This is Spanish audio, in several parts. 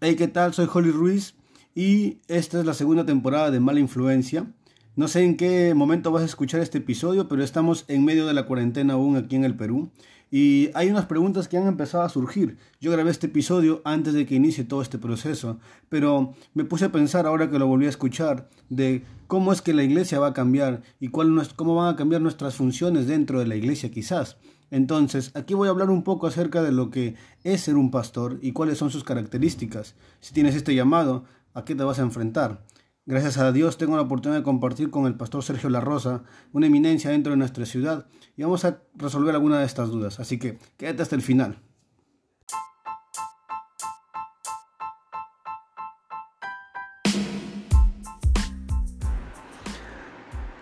Hey, ¿qué tal? Soy Holly Ruiz y esta es la segunda temporada de Mala Influencia. No sé en qué momento vas a escuchar este episodio, pero estamos en medio de la cuarentena aún aquí en el Perú y hay unas preguntas que han empezado a surgir. Yo grabé este episodio antes de que inicie todo este proceso, pero me puse a pensar ahora que lo volví a escuchar de cómo es que la iglesia va a cambiar y cuál, cómo van a cambiar nuestras funciones dentro de la iglesia quizás. Entonces, aquí voy a hablar un poco acerca de lo que es ser un pastor y cuáles son sus características. Si tienes este llamado, ¿a qué te vas a enfrentar? Gracias a Dios tengo la oportunidad de compartir con el pastor Sergio La Rosa, una eminencia dentro de nuestra ciudad, y vamos a resolver alguna de estas dudas. Así que quédate hasta el final.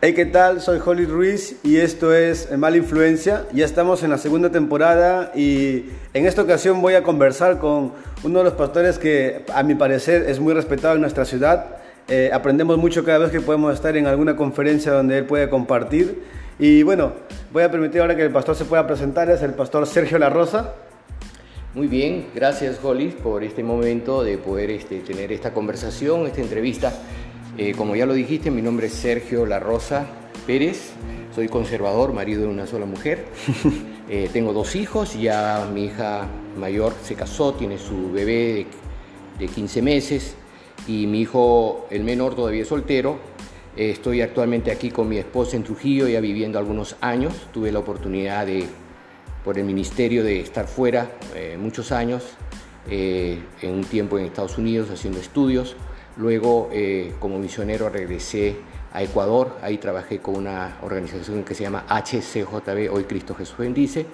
Hey, ¿qué tal? Soy Holly Ruiz y esto es Mala Influencia. Ya estamos en la segunda temporada y en esta ocasión voy a conversar con uno de los pastores que a mi parecer es muy respetado en nuestra ciudad. Eh, aprendemos mucho cada vez que podemos estar en alguna conferencia donde él puede compartir. Y bueno, voy a permitir ahora que el pastor se pueda presentar. Es el pastor Sergio La Rosa. Muy bien, gracias Holly por este momento de poder este, tener esta conversación, esta entrevista. Eh, como ya lo dijiste, mi nombre es Sergio La Rosa Pérez, soy conservador, marido de una sola mujer. Eh, tengo dos hijos, ya mi hija mayor se casó, tiene su bebé de, 15 meses y mi hijo, el menor, todavía es soltero. Eh, estoy actualmente aquí con mi esposa en Trujillo, ya viviendo algunos años. Tuve la oportunidad de, por el ministerio, de estar fuera muchos años, en un tiempo en Estados Unidos haciendo estudios. Luego, eh, como misionero, regresé a Ecuador. Ahí trabajé con una organización que se llama HCJB, Hoy Cristo Jesús Bendice.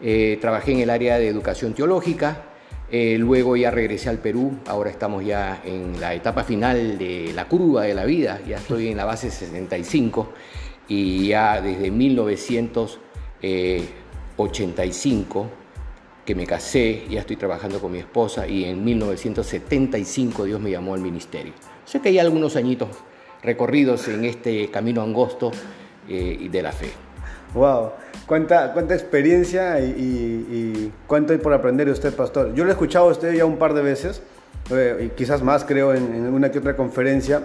Eh, trabajé en el área de educación teológica. Eh, luego ya regresé al Perú. Ahora estamos ya en la etapa final de la curva de la vida. Ya estoy en la base 65 y ya desde 1985 que me casé, ya estoy trabajando con mi esposa y en 1975 Dios me llamó al ministerio. Sé que hay algunos añitos recorridos en este camino angosto eh, de la fe. Wow, cuánta, cuánta experiencia y, cuánto hay por aprender de usted, pastor. Yo lo he escuchado a usted ya un par de veces, eh, y quizás más creo en, en, una que otra conferencia,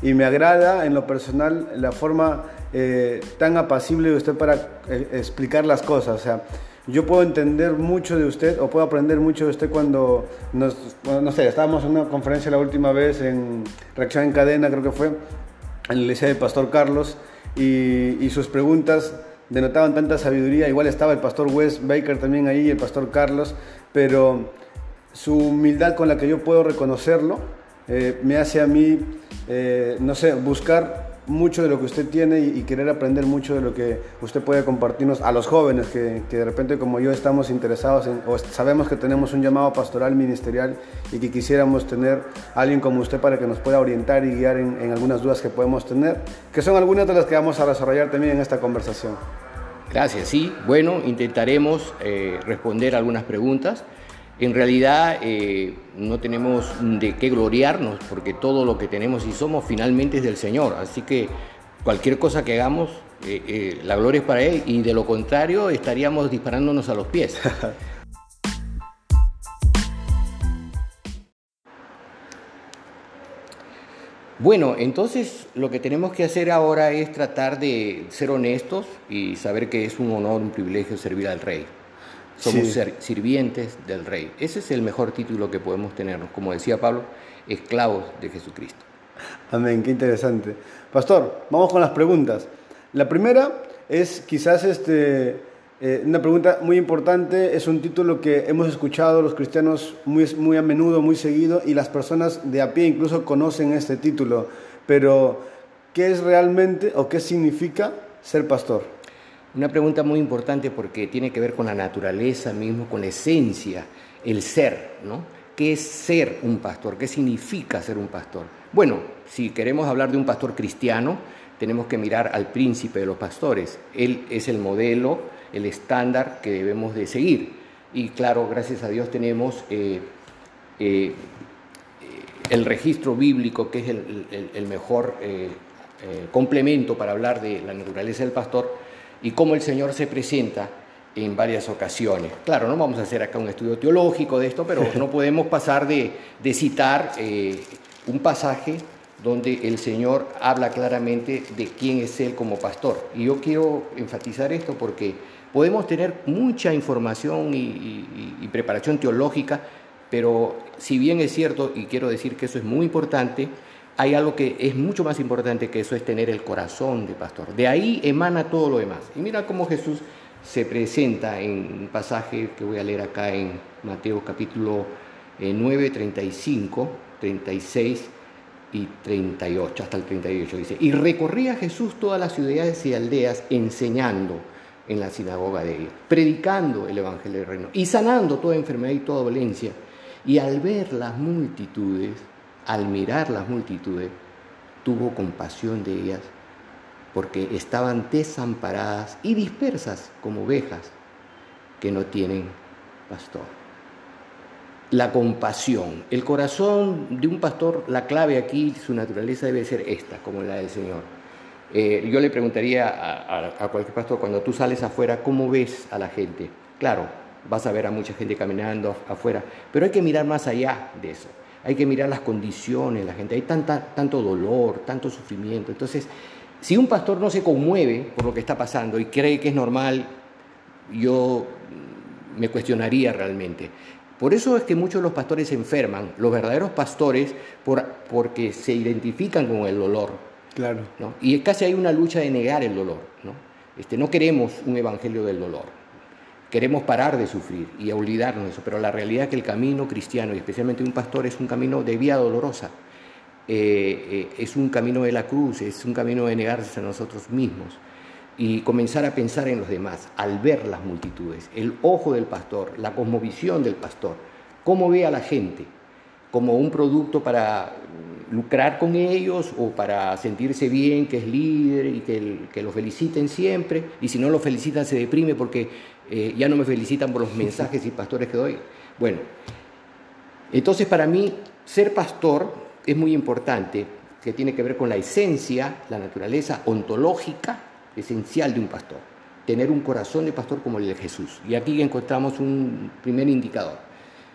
y me agrada en lo personal la forma eh, tan apacible de usted para explicar las cosas. O sea, yo puedo entender mucho de usted o puedo aprender mucho de usted cuando, nos, no sé, estábamos en una conferencia la última vez en Reacción en Cadena, creo que fue, en la iglesia del Pastor Carlos, y, sus preguntas denotaban tanta sabiduría. Igual estaba el Pastor Wes Baker también ahí, el Pastor Carlos, pero su humildad con la que yo puedo reconocerlo eh, me hace a mí, eh, no sé, buscar mucho de lo que usted tiene y, querer aprender mucho de lo que usted puede compartirnos a los jóvenes que, de repente como yo estamos interesados en, o sabemos que tenemos un llamado pastoral ministerial y que quisiéramos tener a alguien como usted para que nos pueda orientar y guiar en, algunas dudas que podemos tener, que son algunas de las que vamos a desarrollar también en esta conversación. Gracias, sí. Bueno, intentaremos eh, responder algunas preguntas. En realidad eh, no tenemos de qué gloriarnos porque todo lo que tenemos y somos finalmente es del Señor. Así que cualquier cosa que hagamos, eh, eh, la gloria es para Él y de lo contrario estaríamos disparándonos a los pies. Bueno, entonces lo que tenemos que hacer ahora es tratar de ser honestos y saber que es un honor, un privilegio servir al Rey. Somos sirvientes del Rey. Ese es el mejor título que podemos tenernos. Como decía Pablo, esclavos de Jesucristo. Amén, qué interesante. Pastor, vamos con las preguntas. La primera es quizás este, eh, una pregunta muy importante, es un título que hemos escuchado los cristianos muy, muy a menudo, muy seguido, y las personas de a pie incluso conocen este título. Pero, ¿qué es realmente o qué significa ser pastor? Una pregunta muy importante porque tiene que ver con la naturaleza mismo, con la esencia, el ser, ¿no? ¿Qué es ser un pastor? ¿Qué significa ser un pastor? Bueno, si queremos hablar de un pastor cristiano, tenemos que mirar al príncipe de los pastores. Él es el modelo, el estándar que debemos de seguir. Y claro, gracias a Dios tenemos eh, eh, el registro bíblico, que es el, mejor eh, complemento para hablar de la naturaleza del pastor y cómo el Señor se presenta en varias ocasiones. Claro, no vamos a hacer acá un estudio teológico de esto, pero no podemos pasar de, citar eh, un pasaje donde el Señor habla claramente de quién es Él como pastor. Y yo quiero enfatizar esto porque podemos tener mucha información y, preparación teológica, pero si bien es cierto, y quiero decir que eso es muy importante, hay algo que es mucho más importante que eso, es tener el corazón de pastor. De ahí emana todo lo demás. Y mira cómo Jesús se presenta en un pasaje que voy a leer acá en Mateo capítulo 9, 35, 36 y 38, hasta el 38 dice, y recorría Jesús todas las ciudades y aldeas enseñando en la sinagoga de ellos, predicando el Evangelio del Reino y sanando toda enfermedad y toda dolencia. Y al ver las multitudes, al mirar las multitudes, tuvo compasión de ellas porque estaban desamparadas y dispersas como ovejas que no tienen pastor. La compasión. El corazón de un pastor, la clave aquí, su naturaleza debe ser esta, como la del Señor. Eh, yo le preguntaría a, a, cualquier pastor, cuando tú sales afuera, ¿cómo ves a la gente? Claro, vas a ver a mucha gente caminando afuera, pero hay que mirar más allá de eso. Hay que mirar las condiciones, la gente. Hay tanta, tanto dolor, tanto sufrimiento. Entonces, si un pastor no se conmueve por lo que está pasando y cree que es normal, yo me cuestionaría realmente. Por eso es que muchos de los pastores se enferman, los verdaderos pastores, por, porque se identifican con el dolor. Claro. ¿no? Y casi hay una lucha de negar el dolor. ¿no? Este, no queremos un evangelio del dolor. Queremos parar de sufrir y olvidarnos de eso, pero la realidad es que el camino cristiano, y especialmente un pastor, es un camino de vía dolorosa. Eh, eh, es un camino de la cruz, es un camino de negarse a nosotros mismos y comenzar a pensar en los demás al ver las multitudes, el ojo del pastor, la cosmovisión del pastor, cómo ve a la gente, como un producto para lucrar con ellos o para sentirse bien, que es líder y que, que lo feliciten siempre, y si no lo felicitan se deprime porque eh, ya no me felicitan por los mensajes y pastores que doy. Bueno, entonces para mí ser pastor es muy importante, que tiene que ver con la esencia, la naturaleza ontológica esencial de un pastor. Tener un corazón de pastor como el de Jesús. Y aquí encontramos un primer indicador.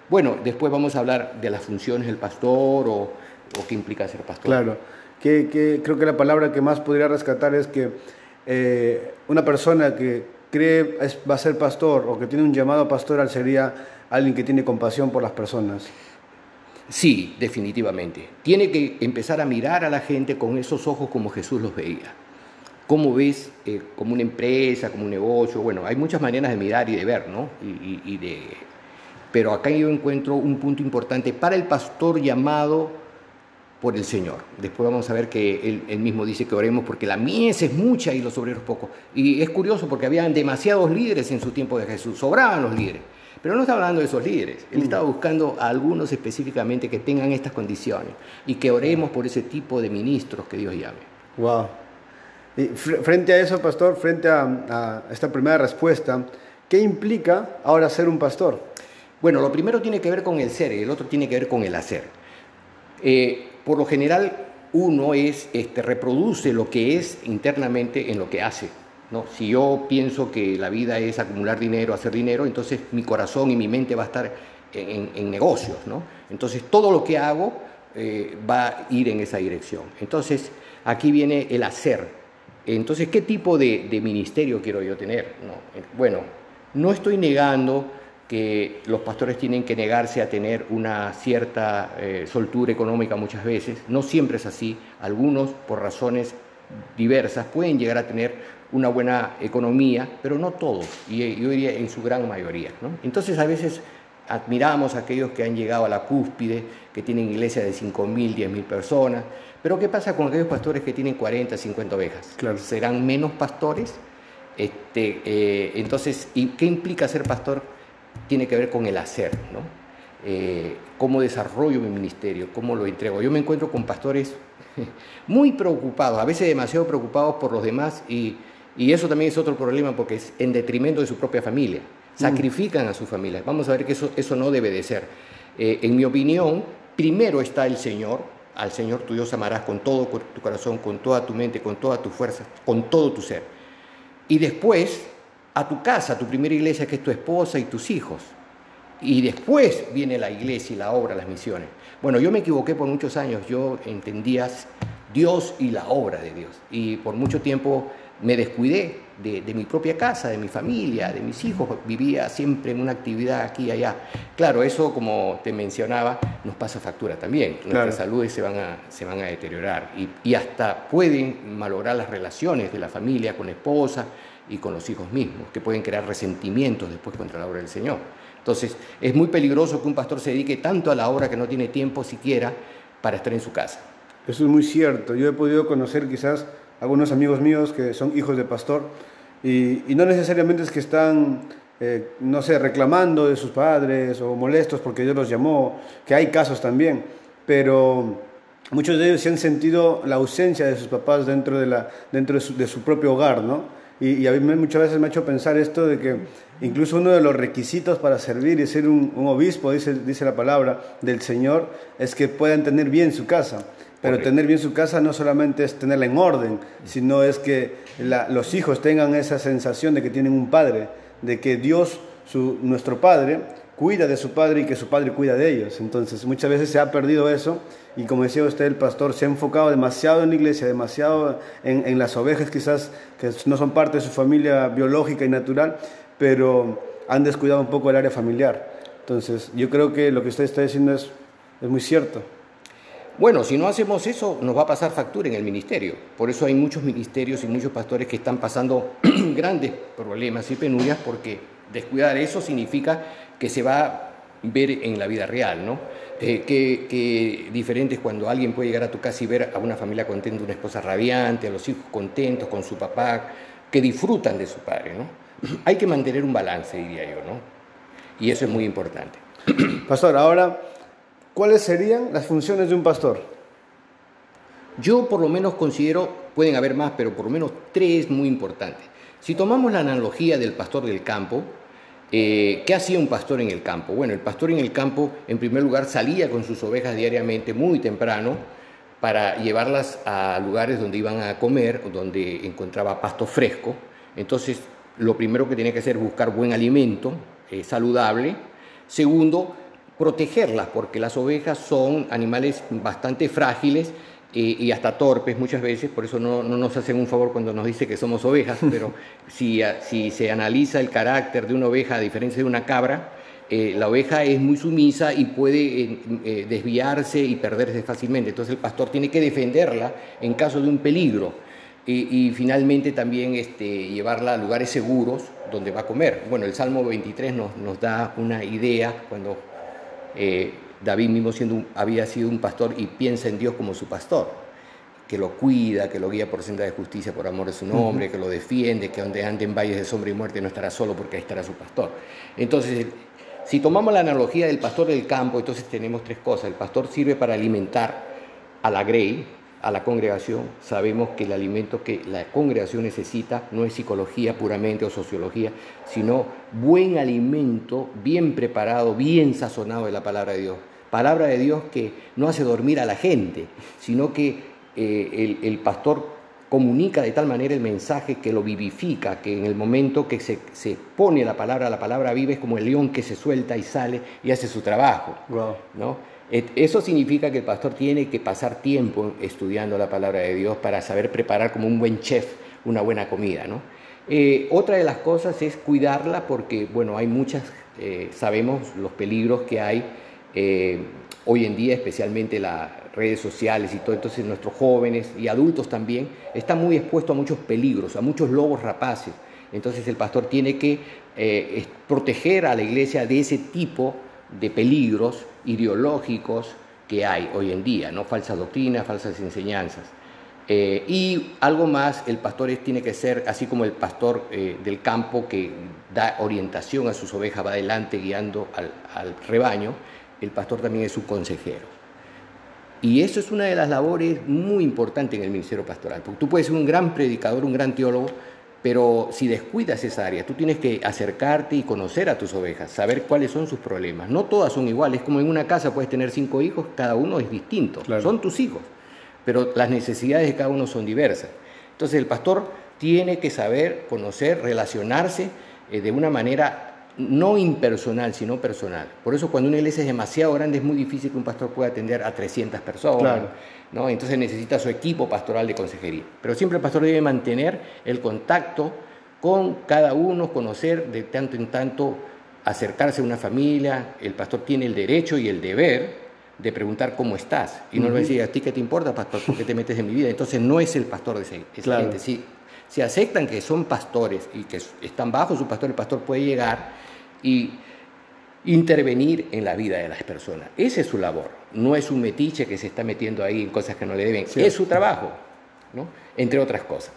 Bueno, después vamos a hablar de las funciones del pastor o, qué implica ser pastor. Claro, que, creo que la palabra que más podría rescatar es que eh, una persona que cree va a ser pastor o que tiene un llamado pastoral sería alguien que tiene compasión por las personas. Sí, definitivamente. Tiene que empezar a mirar a la gente con esos ojos como Jesús los veía. ¿Cómo ves eh, como una empresa, como un negocio? Bueno, hay muchas maneras de mirar y de ver, ¿no? Y, de... Pero acá yo encuentro un punto importante para el pastor llamado por el Señor. Después vamos a ver que él, mismo dice que oremos porque la mies es mucha y los obreros pocos. Y es curioso porque habían demasiados líderes en su tiempo de Jesús, sobraban los líderes. Pero no está hablando de esos líderes, él mm. estaba buscando a algunos específicamente que tengan estas condiciones y que oremos por ese tipo de ministros que Dios llame. Wow. Y frente a eso, pastor, frente a, esta primera respuesta, ¿qué implica ahora ser un pastor? Bueno, lo primero tiene que ver con el ser y el otro tiene que ver con el hacer. Eh, por lo general, uno es, este, reproduce lo que es internamente en lo que hace. Si yo pienso que la vida es acumular dinero, hacer dinero, entonces mi corazón y mi mente va a estar en, negocios. ¿no? Entonces todo lo que hago eh, va a ir en esa dirección. Entonces aquí viene el hacer. Entonces, ¿qué tipo de, ministerio quiero yo tener? bueno, no estoy negando que los pastores tienen que negarse a tener una cierta eh, soltura económica muchas veces. No siempre es así. Algunos, por razones diversas, pueden llegar a tener una buena economía, pero no todos, y yo diría en su gran mayoría. Entonces a veces admiramos a aquellos que han llegado a la cúspide, que tienen iglesias de 5.000, 10.000 personas, pero ¿qué pasa con aquellos pastores que tienen 40, 50 ovejas? Claro. ¿Serán menos pastores? Este, eh, entonces, ¿y qué implica ser pastor? Tiene que ver con el hacer, ¿no? Eh, cómo desarrollo mi ministerio, cómo lo entrego. Yo me encuentro con pastores muy preocupados, a veces demasiado preocupados por los demás y y eso también es otro problema porque es en detrimento de su propia familia. Mm. Sacrifican a su familia. Vamos a ver que eso, eso no debe de ser. Eh, en mi opinión, primero está el Señor. Al Señor tu Dios amarás con todo tu corazón, con toda tu mente, con toda tu fuerza, con todo tu ser. Y después a tu casa, a tu primera iglesia que es tu esposa y tus hijos. Y después viene la iglesia y la obra, las misiones. Bueno, yo me equivoqué por muchos años, yo entendía Dios y la obra de Dios. Y por mucho tiempo me descuidé de, mi propia casa, de mi familia, de mis hijos. Vivía siempre en una actividad aquí y allá. Claro, eso, como te mencionaba, nos pasa factura también. Nuestras saludes se van a, se van a deteriorar y, y hasta pueden malograr las relaciones de la familia con la esposa y con los hijos mismos, que pueden crear resentimientos después contra la obra del Señor. Entonces, es muy peligroso que un pastor se dedique tanto a la obra que no tiene tiempo siquiera para estar en su casa. Eso es muy cierto. Yo he podido conocer quizás algunos amigos míos que son hijos de pastor y, no necesariamente es que están, eh, no sé, reclamando de sus padres o molestos porque Dios los llamó, que hay casos también, pero muchos de ellos se han sentido la ausencia de sus papás dentro de, la, dentro de su, propio hogar, ¿no? Y, a mí muchas veces me ha hecho pensar esto de que incluso uno de los requisitos para servir y ser un, un obispo, dice, dice la palabra del Señor, es que puedan tener bien su casa. Pero tener bien su casa no solamente es tenerla en orden, sino es que los hijos tengan esa sensación de que tienen un padre, de que Dios, su, nuestro Padre, cuida de su padre y que su padre cuida de ellos. Entonces muchas veces se ha perdido eso y como decía usted, el pastor se ha enfocado demasiado en la iglesia, demasiado en, las ovejas quizás que no son parte de su familia biológica y natural, pero han descuidado un poco el área familiar. Entonces yo creo que lo que usted está diciendo es, es muy cierto. Bueno, si no hacemos eso, nos va a pasar factura en el ministerio. Por eso hay muchos ministerios y muchos pastores que están pasando grandes problemas y penurias, porque descuidar eso significa que se va a ver en la vida real, ¿no? Eh, que, diferente es cuando alguien puede llegar a tu casa y ver a una familia contenta, una esposa radiante, a los hijos contentos con su papá, que disfrutan de su padre, ¿no? Hay que mantener un balance, diría yo, ¿no? Y eso es muy importante. Pastor, ahora ¿Cuáles serían las funciones de un pastor? Yo por lo menos considero, pueden haber más, pero por lo menos tres muy importantes. Si tomamos la analogía del pastor del campo, eh, ¿qué hacía un pastor en el campo? Bueno, el pastor en el campo, en primer lugar, salía con sus ovejas diariamente muy temprano para llevarlas a lugares donde iban a comer, donde encontraba pasto fresco. Entonces, lo primero que tenía que hacer es buscar buen alimento, eh, saludable. Segundo, protegerlas, porque las ovejas son animales bastante frágiles eh, y hasta torpes muchas veces, por eso no, nos hacen un favor cuando nos dice que somos ovejas, pero si, si se analiza el carácter de una oveja a diferencia de una cabra, eh, la oveja es muy sumisa y puede eh, desviarse y perderse fácilmente. Entonces el pastor tiene que defenderla en caso de un peligro. Y, finalmente también este, llevarla a lugares seguros donde va a comer. Bueno, el Salmo 23 nos, nos da una idea cuando eh, David mismo siendo había sido un pastor y piensa en Dios como su pastor, que lo cuida, que lo guía por senda de justicia por amor de su nombre, que lo defiende, que donde ande en valles de sombra y muerte no estará solo porque ahí estará su pastor. Entonces, si tomamos la analogía del pastor del campo, entonces tenemos tres cosas. El pastor sirve para alimentar a la grey, a la congregación, sabemos que el alimento que la congregación necesita no es psicología puramente o sociología, sino buen alimento, bien preparado, bien sazonado de la palabra de Dios. Palabra de Dios que no hace dormir a la gente, sino que eh, el, pastor comunica de tal manera el mensaje que lo vivifica, que en el momento que se, se, pone la palabra, la palabra vive es como el león que se suelta y sale y hace su trabajo. ¿no? Eso significa que el pastor tiene que pasar tiempo estudiando la palabra de Dios para saber preparar como un buen chef una buena comida. ¿no? Eh, otra de las cosas es cuidarla porque, bueno, hay muchas, eh, sabemos los peligros que hay eh, hoy en día, especialmente las redes sociales y todo, entonces nuestros jóvenes y adultos también están muy expuestos a muchos peligros, a muchos lobos rapaces. Entonces el pastor tiene que proteger a la iglesia de ese tipo de peligros ideológicos que hay hoy en día, ¿no? falsas doctrinas, falsas enseñanzas. Eh, y algo más, el pastor tiene que ser, así como el pastor eh, del campo que da orientación a sus ovejas, va adelante guiando al, rebaño, el pastor también es un consejero. Y eso es una de las labores muy importantes en el ministerio pastoral, porque tú puedes ser un gran predicador, un gran teólogo, pero si descuidas esa área, tú tienes que acercarte y conocer a tus ovejas, saber cuáles son sus problemas. No todas son iguales, como en una casa puedes tener cinco hijos, cada uno es distinto, son tus hijos, pero las necesidades de cada uno son diversas. Entonces el pastor tiene que saber, conocer, relacionarse eh, de una manera no impersonal, sino personal. Por eso cuando una iglesia es demasiado grande es muy difícil que un pastor pueda atender a 300 personas. ¿no? Entonces necesita su equipo pastoral de consejería. Pero siempre el pastor debe mantener el contacto con cada uno, conocer de tanto en tanto, acercarse a una familia. El pastor tiene el derecho y el deber de preguntar cómo estás. Y no le decir, ¿a ti qué te importa, pastor? ¿Por qué te metes en mi vida? Entonces no es el pastor de gente. Si, si aceptan que son pastores y que están bajo su pastor, el pastor puede llegar y intervenir en la vida de las personas. Esa es su labor. No es un metiche que se está metiendo ahí en cosas que no le deben. Es su trabajo, ¿no? entre otras cosas.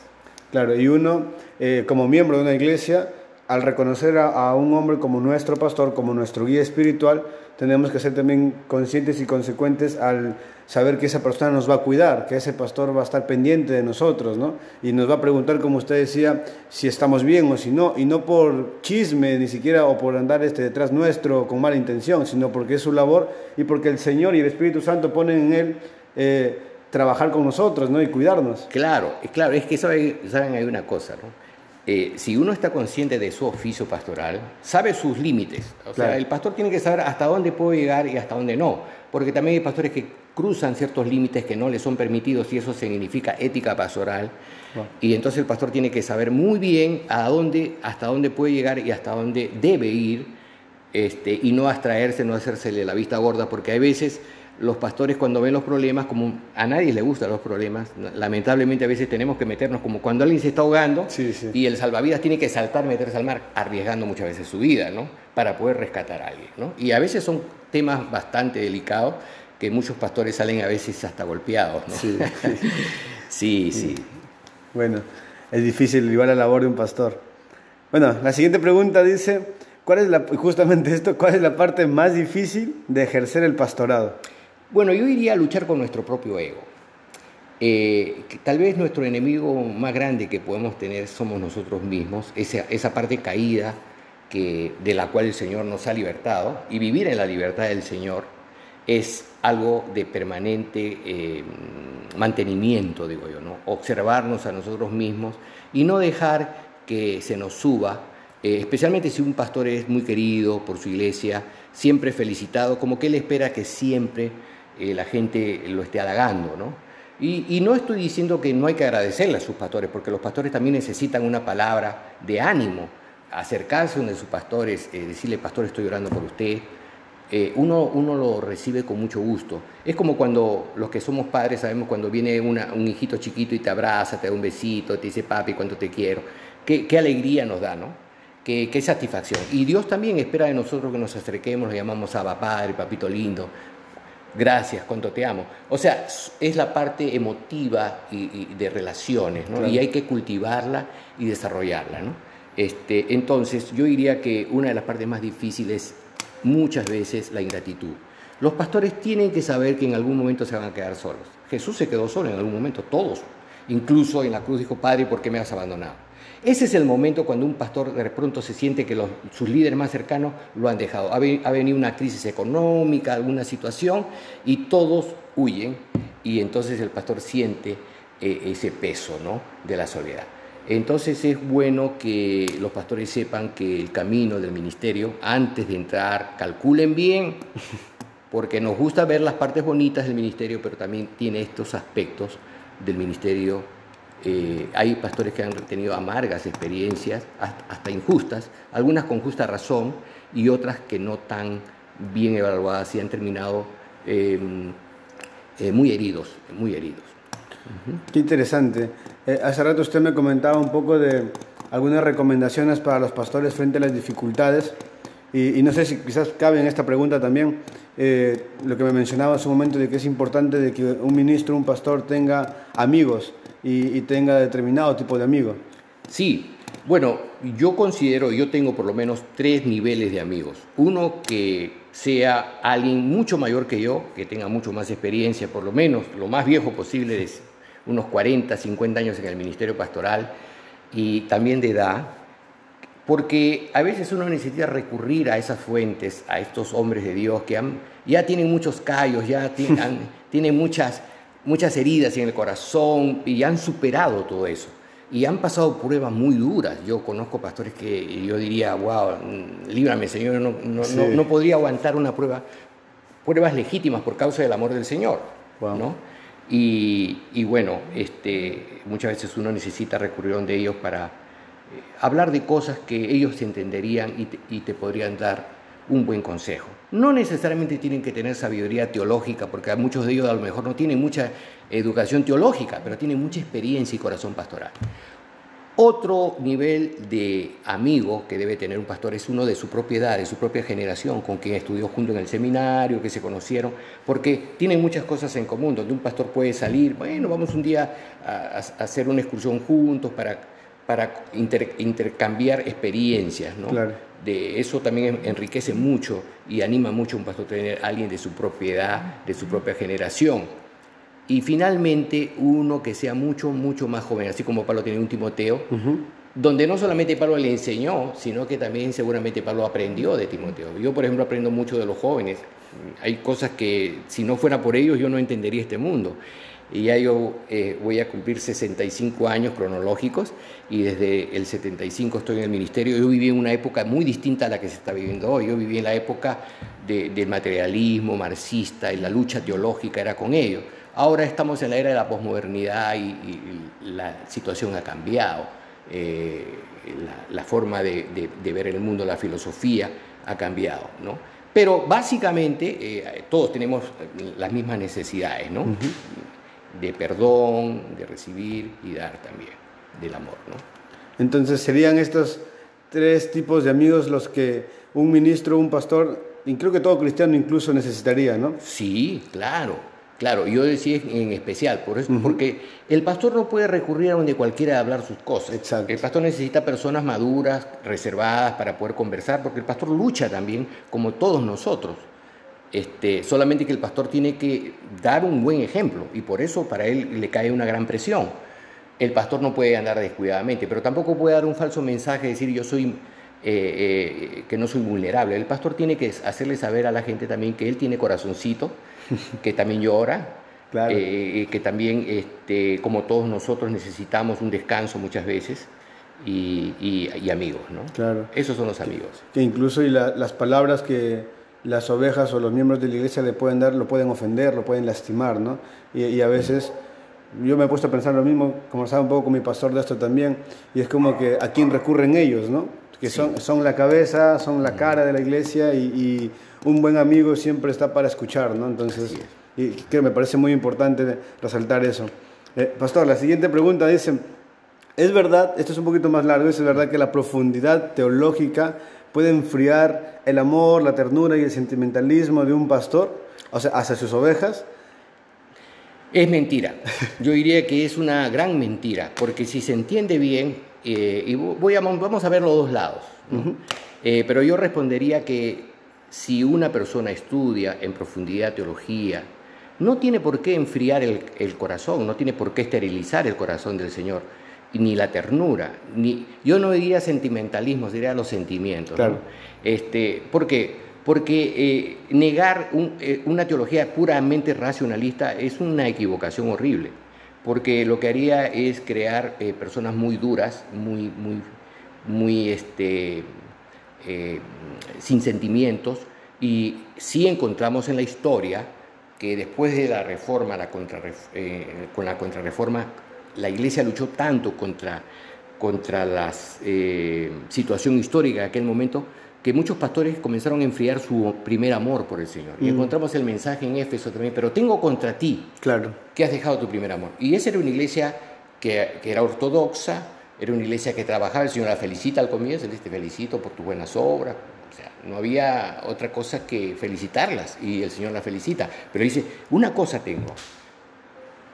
Claro, y uno, eh, como miembro de una iglesia, al reconocer a, un hombre como nuestro pastor, como nuestro guía espiritual, tenemos que ser también conscientes y consecuentes al saber que esa persona nos va a cuidar, que ese pastor va a estar pendiente de nosotros, ¿no? Y nos va a preguntar, como usted decía, si estamos bien o si no, y no por chisme ni siquiera o por andar este detrás nuestro con mala intención, sino porque es su labor y porque el Señor y el Espíritu Santo ponen en él eh, trabajar con nosotros, ¿no? Y cuidarnos. Claro, claro, es que saben, saben hay una cosa, ¿no? Eh, si uno está consciente de su oficio pastoral, sabe sus límites. O sea, el pastor tiene que saber hasta dónde puede llegar y hasta dónde no. Porque también hay pastores que cruzan ciertos límites que no les son permitidos y eso significa ética pastoral. Y entonces el pastor tiene que saber muy bien a dónde, hasta dónde puede llegar y hasta dónde debe ir este, y no abstraerse, no hacérsele la vista gorda, porque hay veces los pastores cuando ven los problemas, como a nadie le gustan los problemas, lamentablemente a veces tenemos que meternos como cuando alguien se está ahogando y el salvavidas tiene que saltar, meterse al mar, arriesgando muchas veces su vida, ¿no? Para poder rescatar a alguien, ¿no? Y a veces son temas bastante delicados que muchos pastores salen a veces hasta golpeados, ¿no? Sí, sí, sí. Bueno, es difícil igual la labor de un pastor. Bueno, la siguiente pregunta dice, ¿cuál es la, justamente esto, cuál es la parte más difícil de ejercer el pastorado? Bueno, yo iría a luchar con nuestro propio ego. Eh, tal vez nuestro enemigo más grande que podemos tener somos nosotros mismos, esa, esa parte caída que, de la cual el Señor nos ha libertado, y vivir en la libertad del Señor es algo de permanente eh, mantenimiento, digo yo, ¿no? observarnos a nosotros mismos y no dejar que se nos suba, eh, especialmente si un pastor es muy querido por su iglesia, siempre felicitado, como que él espera que siempre eh, la gente lo esté halagando, ¿no? Y, no estoy diciendo que no hay que agradecerle a sus pastores, porque los pastores también necesitan una palabra de ánimo, acercarse a uno de sus pastores, eh, decirle, pastor, estoy orando por usted. Eh, uno, uno lo recibe con mucho gusto. Es como cuando los que somos padres sabemos cuando viene un hijito chiquito y te abraza, te da un besito, te dice, papi, cuánto te quiero. Qué, alegría nos da, ¿no? Qué, satisfacción. Y Dios también espera de nosotros que nos acerquemos, lo llamamos a Padre, Papito lindo, gracias, cuánto te amo. O sea, es la parte emotiva y, de relaciones, ¿no? Y hay que cultivarla y desarrollarla, ¿no? Este, entonces, yo diría que una de las partes más difíciles muchas veces la ingratitud. Los pastores tienen que saber que en algún momento se van a quedar solos. Jesús se quedó solo en algún momento, todos. Incluso en la cruz dijo, Padre, ¿por qué me has abandonado? Ese es el momento cuando un pastor de pronto se siente que sus líderes más cercanos lo han dejado. Ha, venido una crisis económica, alguna situación, y todos huyen, y entonces el pastor siente eh, ese peso ¿no? de la soledad. Entonces es bueno que los pastores sepan que el camino del ministerio, antes de entrar, calculen bien, porque nos gusta ver las partes bonitas del ministerio, pero también tiene estos aspectos del ministerio eh, hay pastores que han tenido amargas experiencias, hasta, injustas, algunas con justa razón y otras que no tan bien evaluadas y han terminado em, eh, muy heridos, muy heridos. Qué interesante. Eh, hace rato usted me comentaba un poco de algunas recomendaciones para los pastores frente a las dificultades y, y no sé si quizás cabe en esta pregunta también lo que me mencionaba hace un momento de que es importante de que un ministro, un pastor tenga amigos y, tenga determinado tipo de amigos. Sí, bueno, yo considero, yo tengo por lo menos tres niveles de amigos. Uno que sea alguien mucho mayor que yo, que tenga mucho más experiencia, por lo menos lo más viejo posible, de unos 40, 50 años en el ministerio pastoral y también de edad, porque a veces uno necesita recurrir a esas fuentes, a estos hombres de Dios que ya tienen muchos callos, ya tienen muchas muchas heridas en el corazón y han superado todo eso. y han pasado pruebas muy duras. Yo conozco pastores que yo diría, wow, líbrame Señor, no, no, no, podría aguantar una prueba, pruebas legítimas por causa del amor del Señor. ¿no? Y, y, bueno, este, muchas veces uno necesita recurrir a ellos para eh, hablar de cosas que ellos entenderían y y te podrían dar un buen consejo. No necesariamente tienen que tener sabiduría teológica, porque muchos de ellos a lo mejor no tienen mucha educación teológica, pero tienen mucha experiencia y corazón pastoral. Otro nivel de amigo que debe tener un pastor es uno de su propiedad, de su propia generación, con quien estudió junto en el seminario, que se conocieron, porque tienen muchas cosas en común, donde un pastor puede salir, bueno, vamos un día a, hacer una excursión juntos para, para intercambiar experiencias, ¿no? de eso también enriquece mucho y anima mucho a un pastor tener a alguien de su propiedad, de su propia generación. Y finalmente uno que sea mucho, mucho más joven, así como Pablo tiene un Timoteo, donde no solamente Pablo le enseñó, sino que también seguramente Pablo aprendió de Timoteo. Yo, por ejemplo, aprendo mucho de los jóvenes. Hay cosas que si no fuera por ellos yo no entendería este mundo y ya yo eh, voy a cumplir 65 años cronológicos y desde el 75 estoy en el ministerio. Yo viví en una época muy distinta a la que se está viviendo hoy. Yo viví en la época del materialismo marxista y la lucha teológica era con ellos. Ahora estamos en la era de la posmodernidad y, la situación ha cambiado. Eh, la, forma de, ver el mundo, la filosofía ha cambiado, ¿no? Pero básicamente eh, todos tenemos las mismas necesidades, ¿no? De perdón, de recibir y dar también, del amor. ¿no? Entonces serían estos tres tipos de amigos los que un ministro, un pastor, y creo que todo cristiano incluso necesitaría, ¿no? Sí, claro. Claro, yo decía en especial, por eso, porque el pastor no puede recurrir a donde cualquiera a hablar sus cosas. Exacto. El pastor necesita personas maduras, reservadas para poder conversar, porque el pastor lucha también, como todos nosotros. Este, solamente que el pastor tiene que dar un buen ejemplo y por eso para él le cae una gran presión. El pastor no puede andar descuidadamente, pero tampoco puede dar un falso mensaje, decir yo soy, eh, eh, que no soy vulnerable. El pastor tiene que hacerle saber a la gente también que él tiene corazoncito, que también llora, eh, que también, este, como todos nosotros, necesitamos un descanso muchas veces. Y, amigos, ¿no? Claro. Esos son los amigos. Que incluso y las palabras que, las ovejas o los miembros de la iglesia le pueden dar, lo pueden ofender, lo pueden lastimar, ¿no? Y, a veces yo me he puesto a pensar lo mismo, conversaba un poco con mi pastor de esto también, y es como que a quién recurren ellos, ¿no? Que son, son la cabeza, son la cara de la iglesia y, un buen amigo siempre está para escuchar, ¿no? Entonces, y que me parece muy importante resaltar eso. Eh, pastor, la siguiente pregunta dice, ¿es verdad, esto es un poquito más largo, es verdad que la profundidad teológica puede enfriar el amor, la ternura y el sentimentalismo de un pastor, o sea, hacia sus ovejas? Es mentira. Yo diría que es una gran mentira, porque si se entiende bien, eh, y voy a, vamos a ver los dos lados, eh, pero yo respondería que si una persona estudia en profundidad teología, no tiene por qué enfriar el corazón, no tiene por qué esterilizar el corazón del Señor ni la ternura, ni yo no diría sentimentalismo, diría los sentimientos. Este, ¿Por qué? Porque eh, negar eh, una teología puramente racionalista es una equivocación horrible, porque lo que haría es crear eh, personas muy duras, muy, muy, muy este, sin sentimientos, y sí encontramos en la historia que después de la reforma, la con la contrarreforma, la Iglesia luchó tanto contra, contra la eh, situación histórica de aquel momento que muchos pastores comenzaron a enfriar su primer amor por el Señor. Y mm. encontramos el mensaje en Éfeso también, pero tengo contra ti claro. que has dejado tu primer amor. Y esa era una iglesia que, era ortodoxa, era una iglesia que trabajaba, el Señor la felicita al comienzo, le te felicito por tus buenas obras, o sea, no había otra cosa que felicitarlas y el Señor la felicita. Pero dice, una cosa tengo,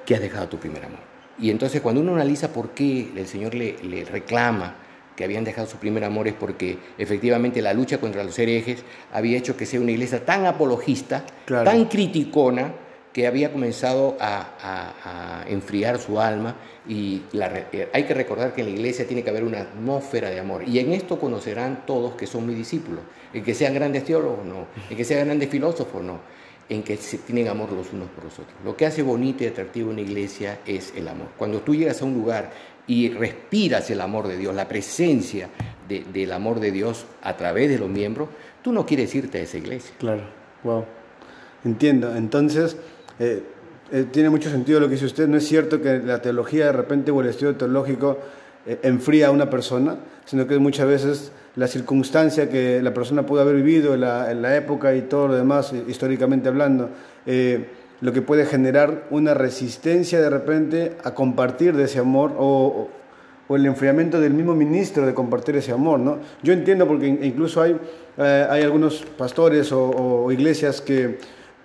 que has dejado tu primer amor. Y entonces cuando uno analiza por qué el Señor le, reclama que habían dejado su primer amor es porque efectivamente la lucha contra los herejes había hecho que sea una iglesia tan apologista, tan criticona, que había comenzado a, enfriar su alma. Y eh, hay que recordar que en la iglesia tiene que haber una atmósfera de amor. Y en esto conocerán todos que son mis discípulos, el que sean grandes teólogos no, el que sean grandes filósofos no, en que se tienen amor los unos por los otros. Lo que hace bonito y atractivo una iglesia es el amor. Cuando tú llegas a un lugar y respiras el amor de Dios, la presencia del amor de Dios a través de los miembros, tú no quieres irte a esa iglesia. Claro, wow. Entiendo. Entonces, eh, eh, tiene mucho sentido lo que dice usted. No es cierto que la teología de repente o el estudio teológico enfría a una persona, sino que muchas veces la circunstancia que la persona pudo haber vivido en la, época y todo lo demás, históricamente hablando, lo que puede generar una resistencia de repente a compartir de ese amor o, el enfriamiento del mismo ministro de compartir ese amor. ¿no? Yo entiendo porque incluso hay, hay algunos pastores o iglesias que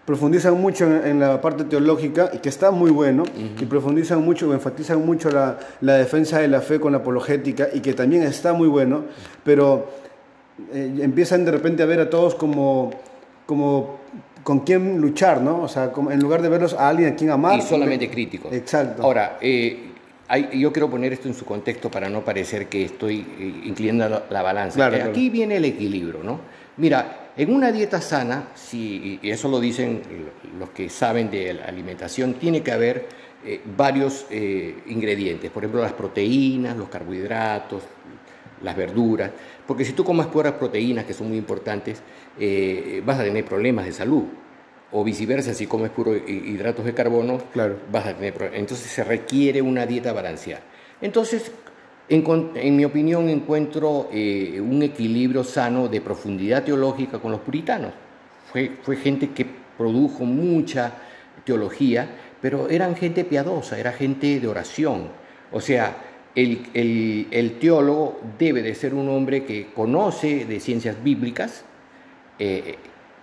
profundizan mucho en, la parte teológica y que está muy bueno, y profundizan mucho enfatizan mucho la, defensa de la fe con la apologética y que también está muy bueno, pero eh, empiezan de repente a ver a todos como, como con quién luchar, ¿no? O sea, en lugar de verlos a alguien a quien amar. Y solamente críticos. Exacto. Ahora, eh, yo quiero poner esto en su contexto para no parecer que estoy eh, inclinando la, balanza. Aquí viene el equilibrio, ¿no? Mira, en una dieta sana, si, y eso lo dicen los que saben de la alimentación, tiene que haber eh, varios eh, ingredientes, por ejemplo las proteínas, los carbohidratos, las verduras, porque si tú comes puras proteínas, que son muy importantes, eh, vas a tener problemas de salud. O viceversa, si comes puros hidratos de carbono, claro. vas a tener problemas. Entonces se requiere una dieta balanceada. Entonces, en, mi opinión, encuentro eh, un equilibrio sano de profundidad teológica con los puritanos. Fue, gente que produjo mucha teología, pero eran gente piadosa, era gente de oración. O sea, el, el, teólogo debe de ser un hombre que conoce de ciencias bíblicas, eh,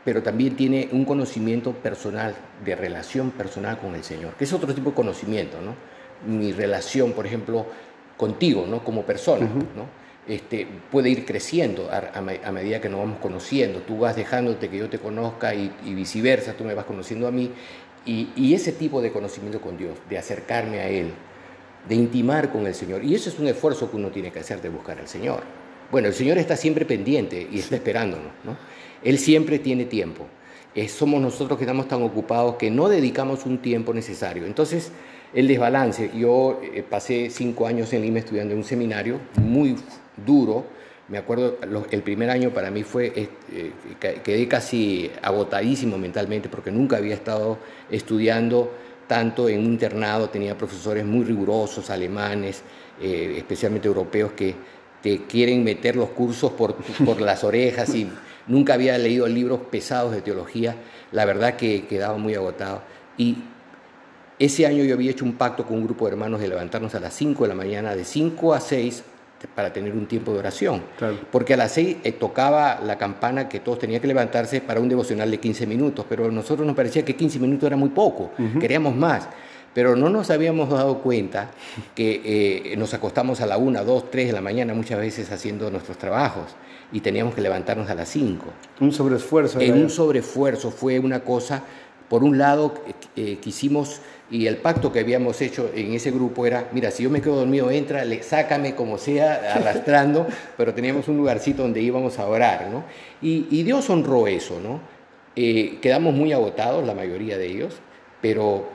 pero también tiene un conocimiento personal, de relación personal con el Señor, que es otro tipo de conocimiento, ¿no? Mi relación, por ejemplo, contigo, ¿no? Como persona, ¿no? Este, puede ir creciendo a, medida que nos vamos conociendo. Tú vas dejándote que yo te conozca y, viceversa, tú me vas conociendo a mí. Y, ese tipo de conocimiento con Dios, de acercarme a Él, de intimar con el Señor. Y eso es un esfuerzo que uno tiene que hacer de buscar al Señor. Bueno, el Señor está siempre pendiente y está esperándonos. ¿no? Él siempre tiene tiempo. somos nosotros que estamos tan ocupados que no dedicamos un tiempo necesario. Entonces, el desbalance. Yo eh, pasé cinco años en Lima estudiando en un seminario muy duro. Me acuerdo, el primer año para mí fue, eh, quedé casi agotadísimo mentalmente porque nunca había estado estudiando tanto en un internado, tenía profesores muy rigurosos, alemanes, eh, especialmente europeos, que te quieren meter los cursos por, por las orejas y nunca había leído libros pesados de teología, la verdad que quedaba muy agotado. Y ese año yo había hecho un pacto con un grupo de hermanos de levantarnos a las 5 de la mañana, de 5 a 6, para tener un tiempo de oración. Porque a las 6 eh, tocaba la campana que todos tenían que levantarse para un devocional de 15 minutos, pero a nosotros nos parecía que 15 minutos era muy poco, queríamos más. Pero no nos habíamos dado cuenta que eh, nos acostamos a la 1, 2, 3 de la mañana muchas veces haciendo nuestros trabajos y teníamos que levantarnos a las 5. Un sobreesfuerzo. En un sobreesfuerzo fue una cosa, por un lado, eh, quisimos y el pacto que habíamos hecho en ese grupo era, mira, si yo me quedo dormido, entra, le, sácame como sea, arrastrando, pero teníamos un lugarcito donde íbamos a orar, ¿no? Y, Dios honró eso, ¿no? Eh, quedamos muy agotados, la mayoría de ellos, pero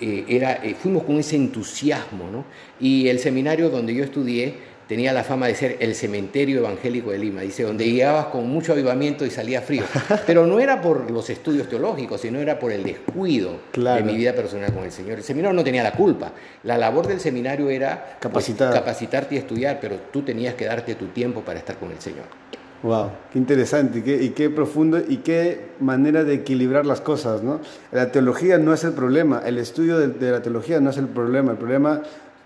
eh, era, eh, fuimos con ese entusiasmo, ¿no? Y el seminario donde yo estudié, tenía la fama de ser el cementerio evangélico de Lima, dice, donde llegabas con mucho avivamiento y salía frío. Pero no era por los estudios teológicos, sino era por el descuido de mi vida personal con el Señor. El seminario no tenía la culpa. La labor del seminario era pues, capacitarte y estudiar, pero tú tenías que darte tu tiempo para estar con el Señor. Wow, qué interesante y qué, y qué profundo y qué manera de equilibrar las cosas, ¿no? La teología no es el problema, el estudio de, de la teología no es el problema, el problema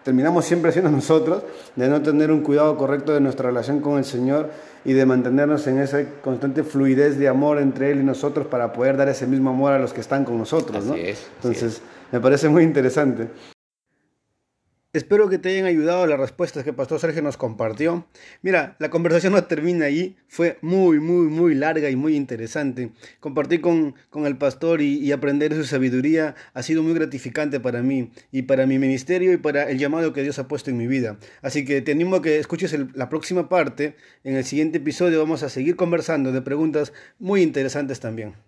terminamos siempre siendo nosotros, de no tener un cuidado correcto de nuestra relación con el Señor y de mantenernos en esa constante fluidez de amor entre Él y nosotros para poder dar ese mismo amor a los que están con nosotros. ¿no? Entonces, me parece muy interesante. Espero que te hayan ayudado las respuestas que Pastor Sergio nos compartió. Mira, la conversación no termina ahí, fue muy, muy, muy larga y muy interesante. Compartir con, con el pastor y, aprender su sabiduría ha sido muy gratificante para mí y para mi ministerio y para el llamado que Dios ha puesto en mi vida. Así que te animo a que escuches la próxima parte. En el siguiente episodio vamos a seguir conversando de preguntas muy interesantes también.